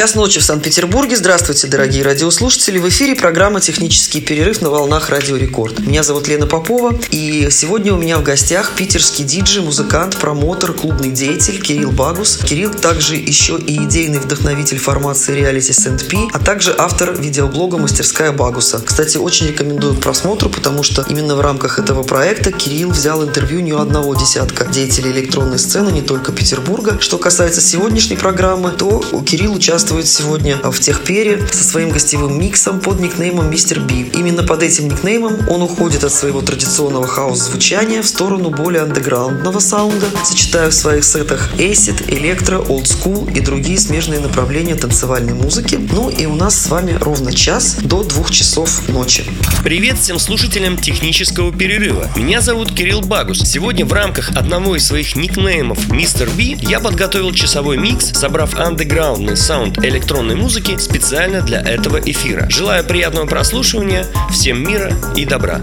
Час ночи в Санкт-Петербурге. Здравствуйте, дорогие радиослушатели. В эфире программа «Технический перерыв» на волнах Радио Рекорд. Меня зовут Лена Попова, и сегодня у меня в гостях питерский диджей, музыкант, промотор, клубный деятель Кирилл Багус. Кирилл также еще и идейный вдохновитель формации реалити СНП, а также автор видеоблога «Мастерская Багуса». Кстати, очень рекомендую к просмотру, потому что именно в рамках этого проекта Кирилл взял интервью не у одного десятка деятелей электронной сцены, не только Петербурга. Что касается сегодняшней программы, то Кирилл участвует участвует сегодня в Техпере со своим гостевым миксом под никнеймом Мистер Би. Именно под этим никнеймом он уходит от своего традиционного хаос-звучания в сторону более андеграундного саунда, сочетая в своих сетах эйсид, электро, олдскул и другие смежные направления танцевальной музыки. Ну и у нас с вами ровно час до двух часов ночи. Привет всем слушателям технического перерыва. Меня зовут Кирилл Багус. Сегодня в рамках одного из своих никнеймов Мистер Би я подготовил часовой микс, собрав андеграундный саунд электронной музыки специально для этого эфира. Желаю приятного прослушивания, всем мира и добра.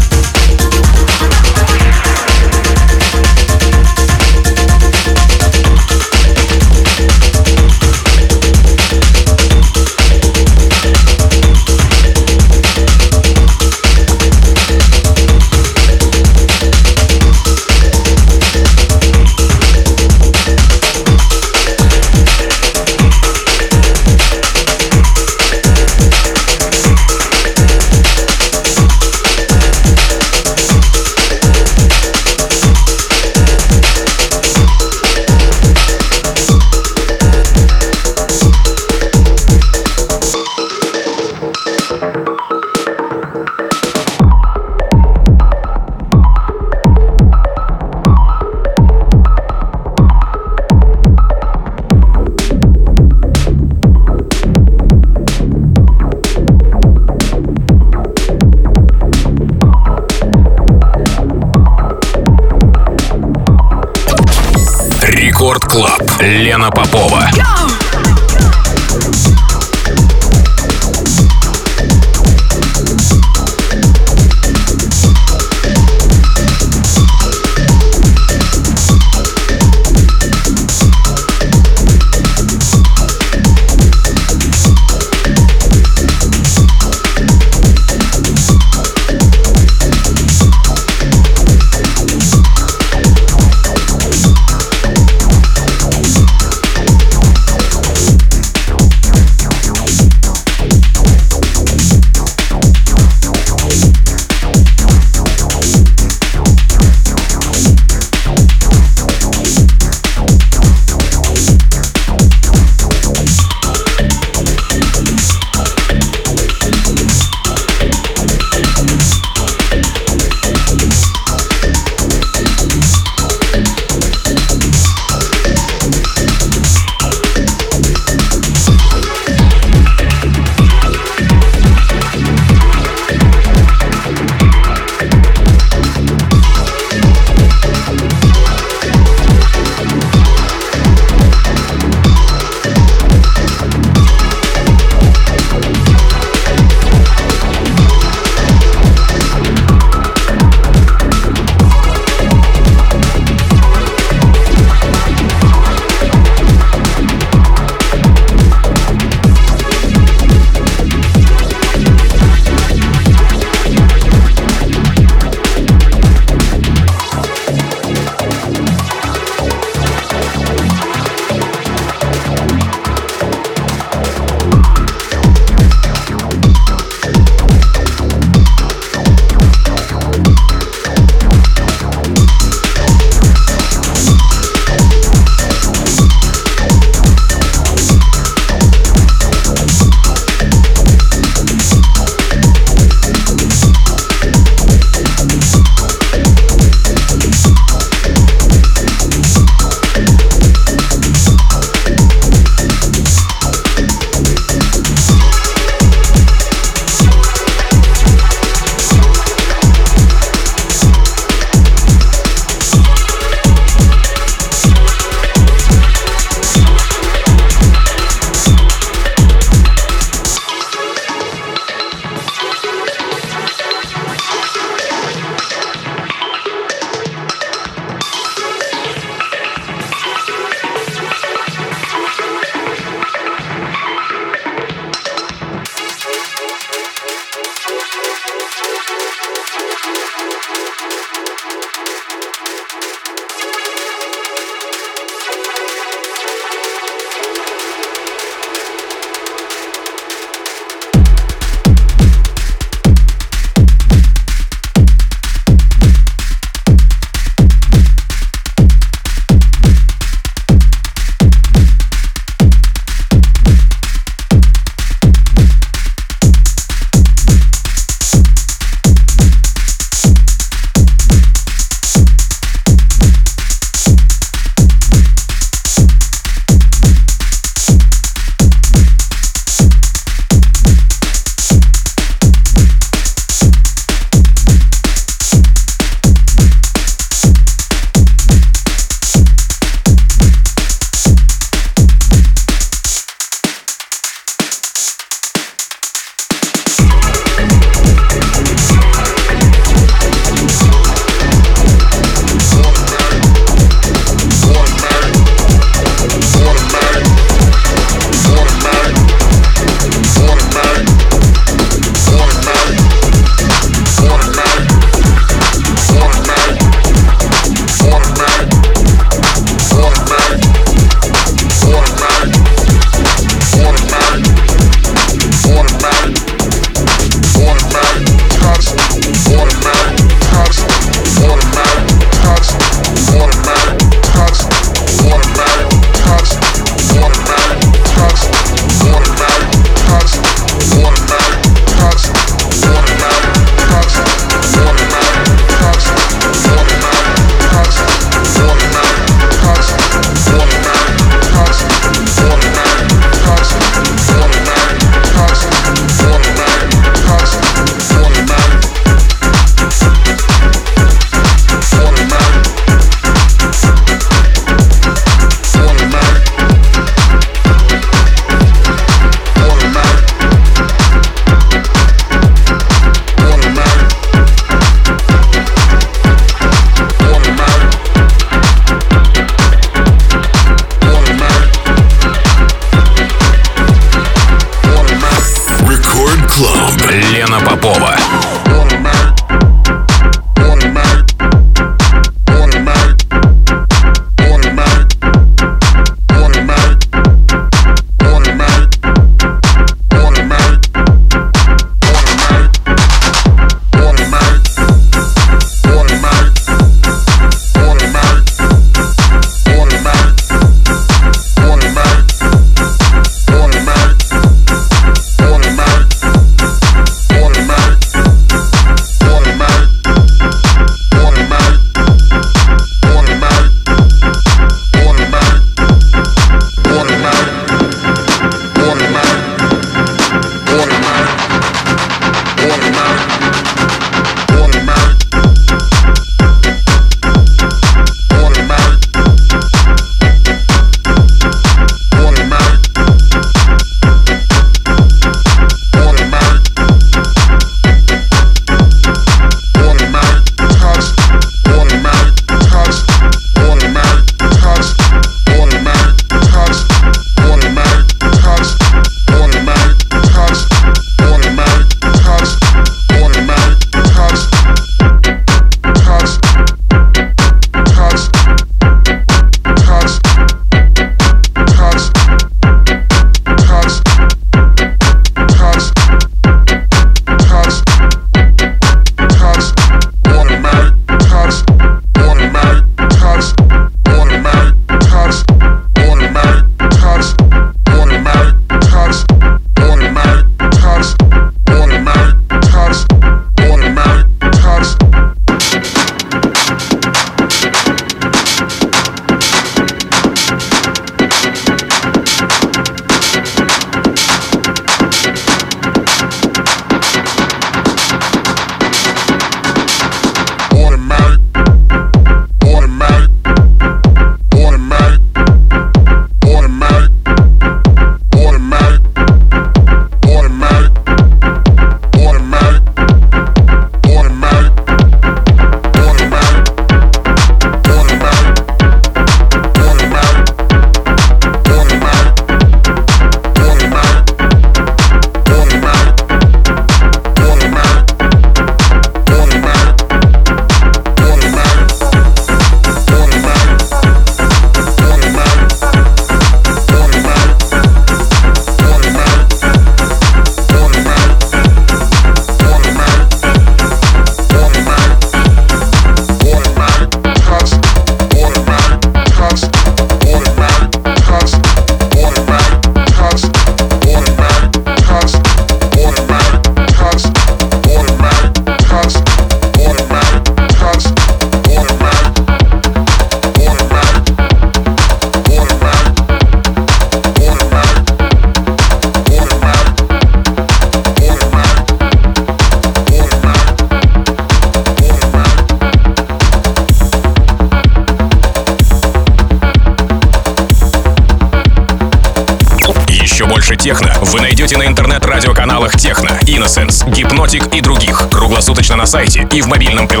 И в мобильном приложении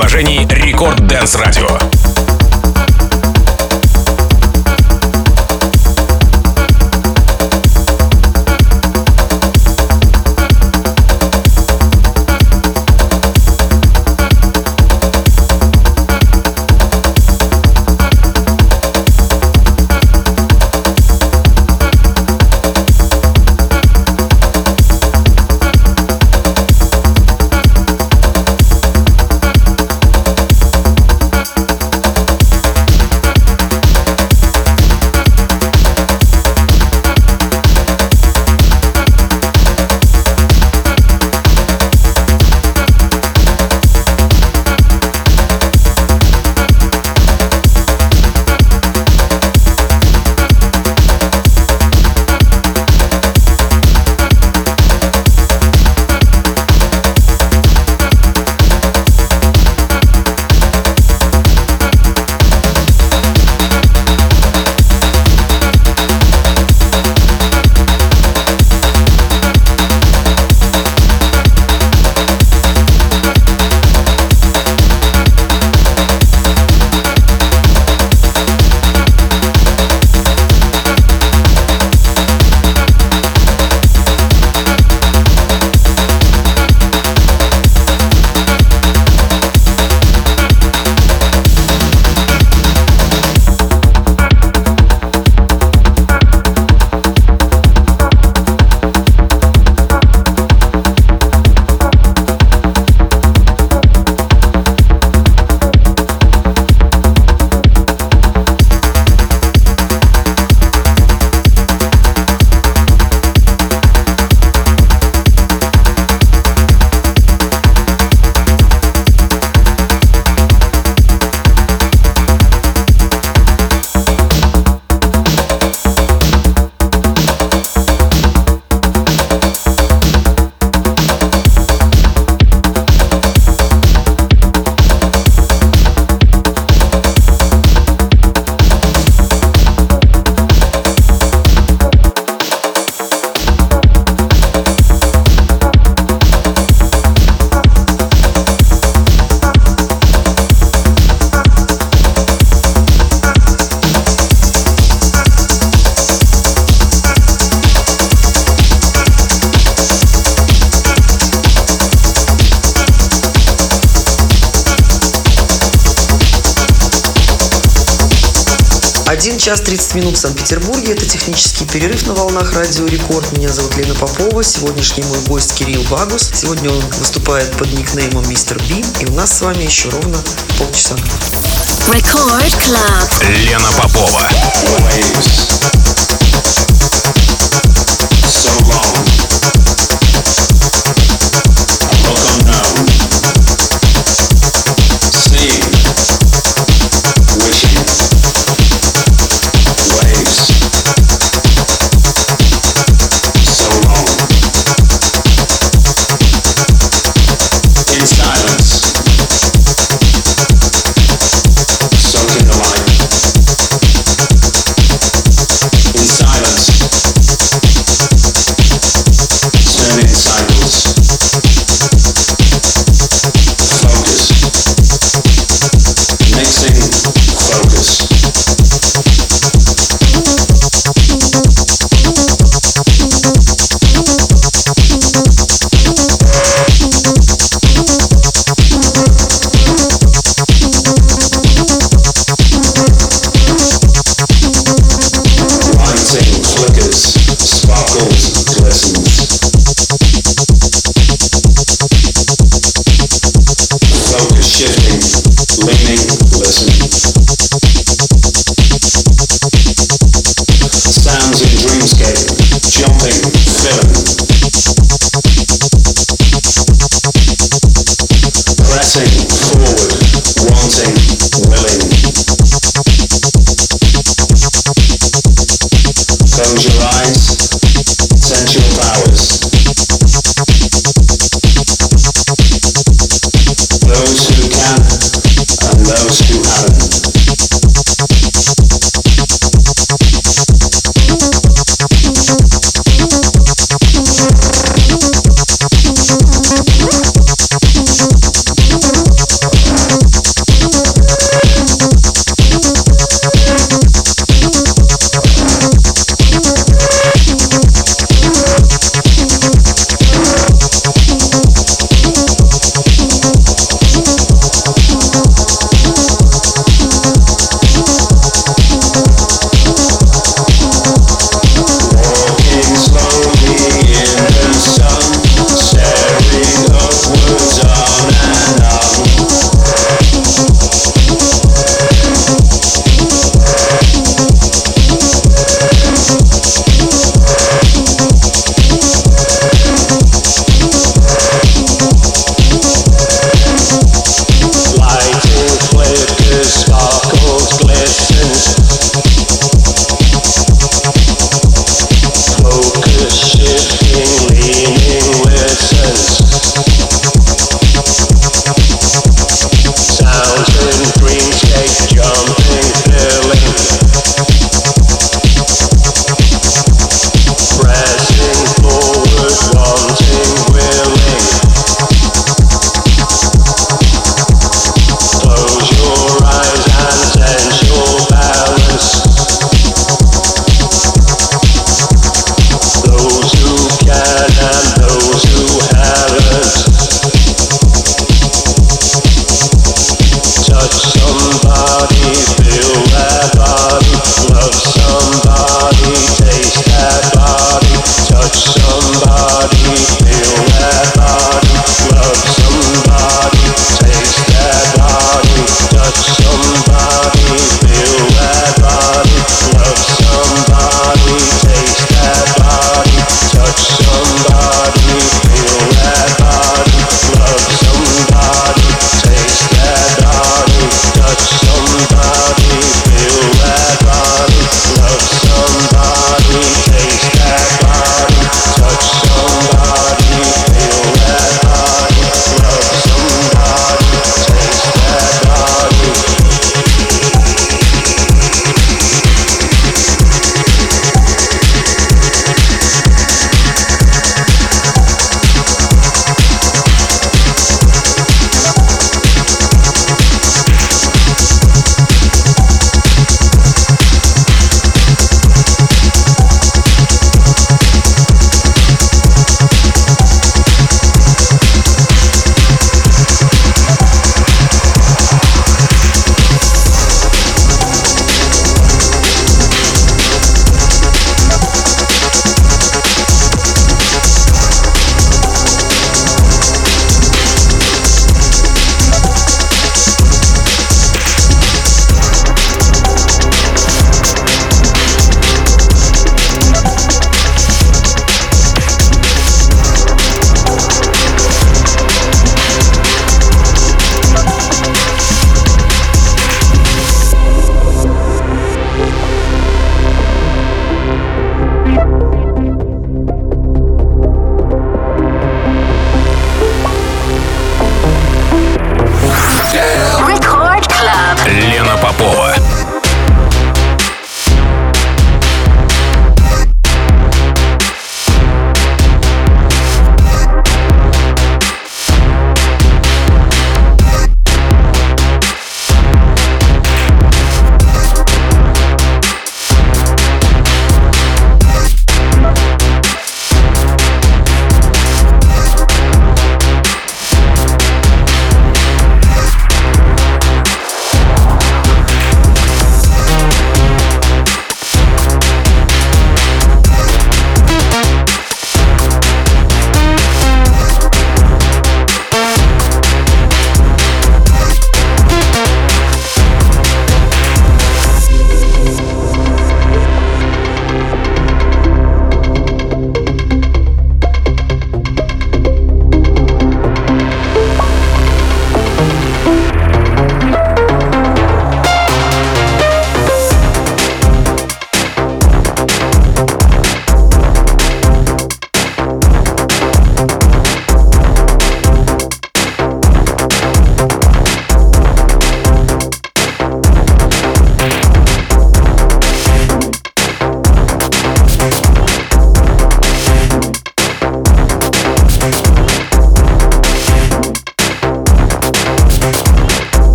час 30 минут в Санкт-Петербурге. Это технический перерыв на волнах Радио Рекорд. Меня зовут Лена Попова. Сегодняшний мой гость Кирилл Багус. Сегодня он выступает под никнеймом Мистер Би. И у нас с вами еще ровно полчаса. Record Club. Лена Попова. Waves. those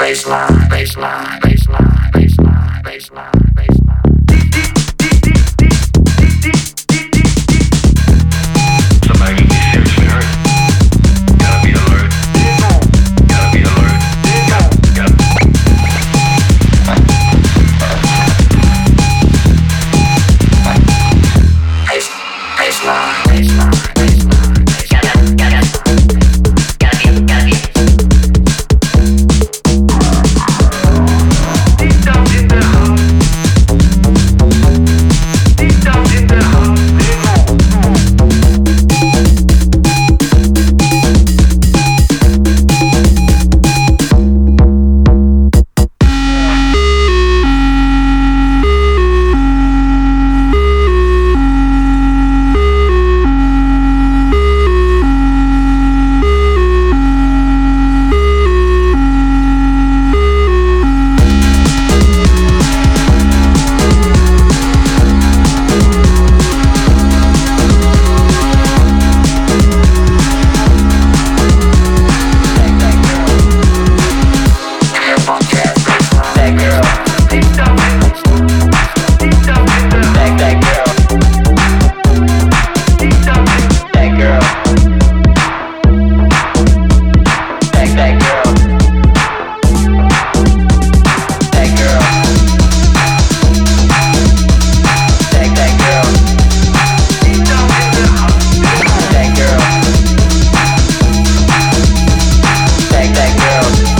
baseline, baseline, baseline, love.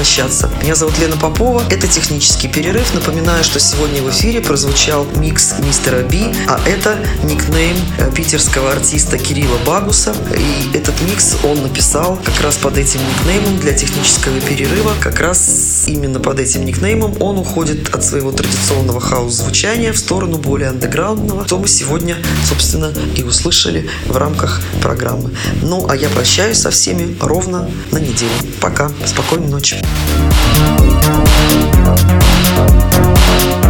Прощаться. Меня зовут Лена Попова. Это технический перерыв. Напоминаю, что сегодня в эфире прозвучал микс мистера Би, а это никнейм э, питерского артиста Кирилла Багуса. И этот микс он написал как раз под этим никнеймом для технического перерыва. Как раз именно под этим никнеймом он уходит от своего традиционного хаос-звучания в сторону более андеграундного, что мы сегодня, собственно, и услышали в рамках программы. Ну, а я прощаюсь со всеми ровно на неделю. Пока. Спокойной ночи. Thank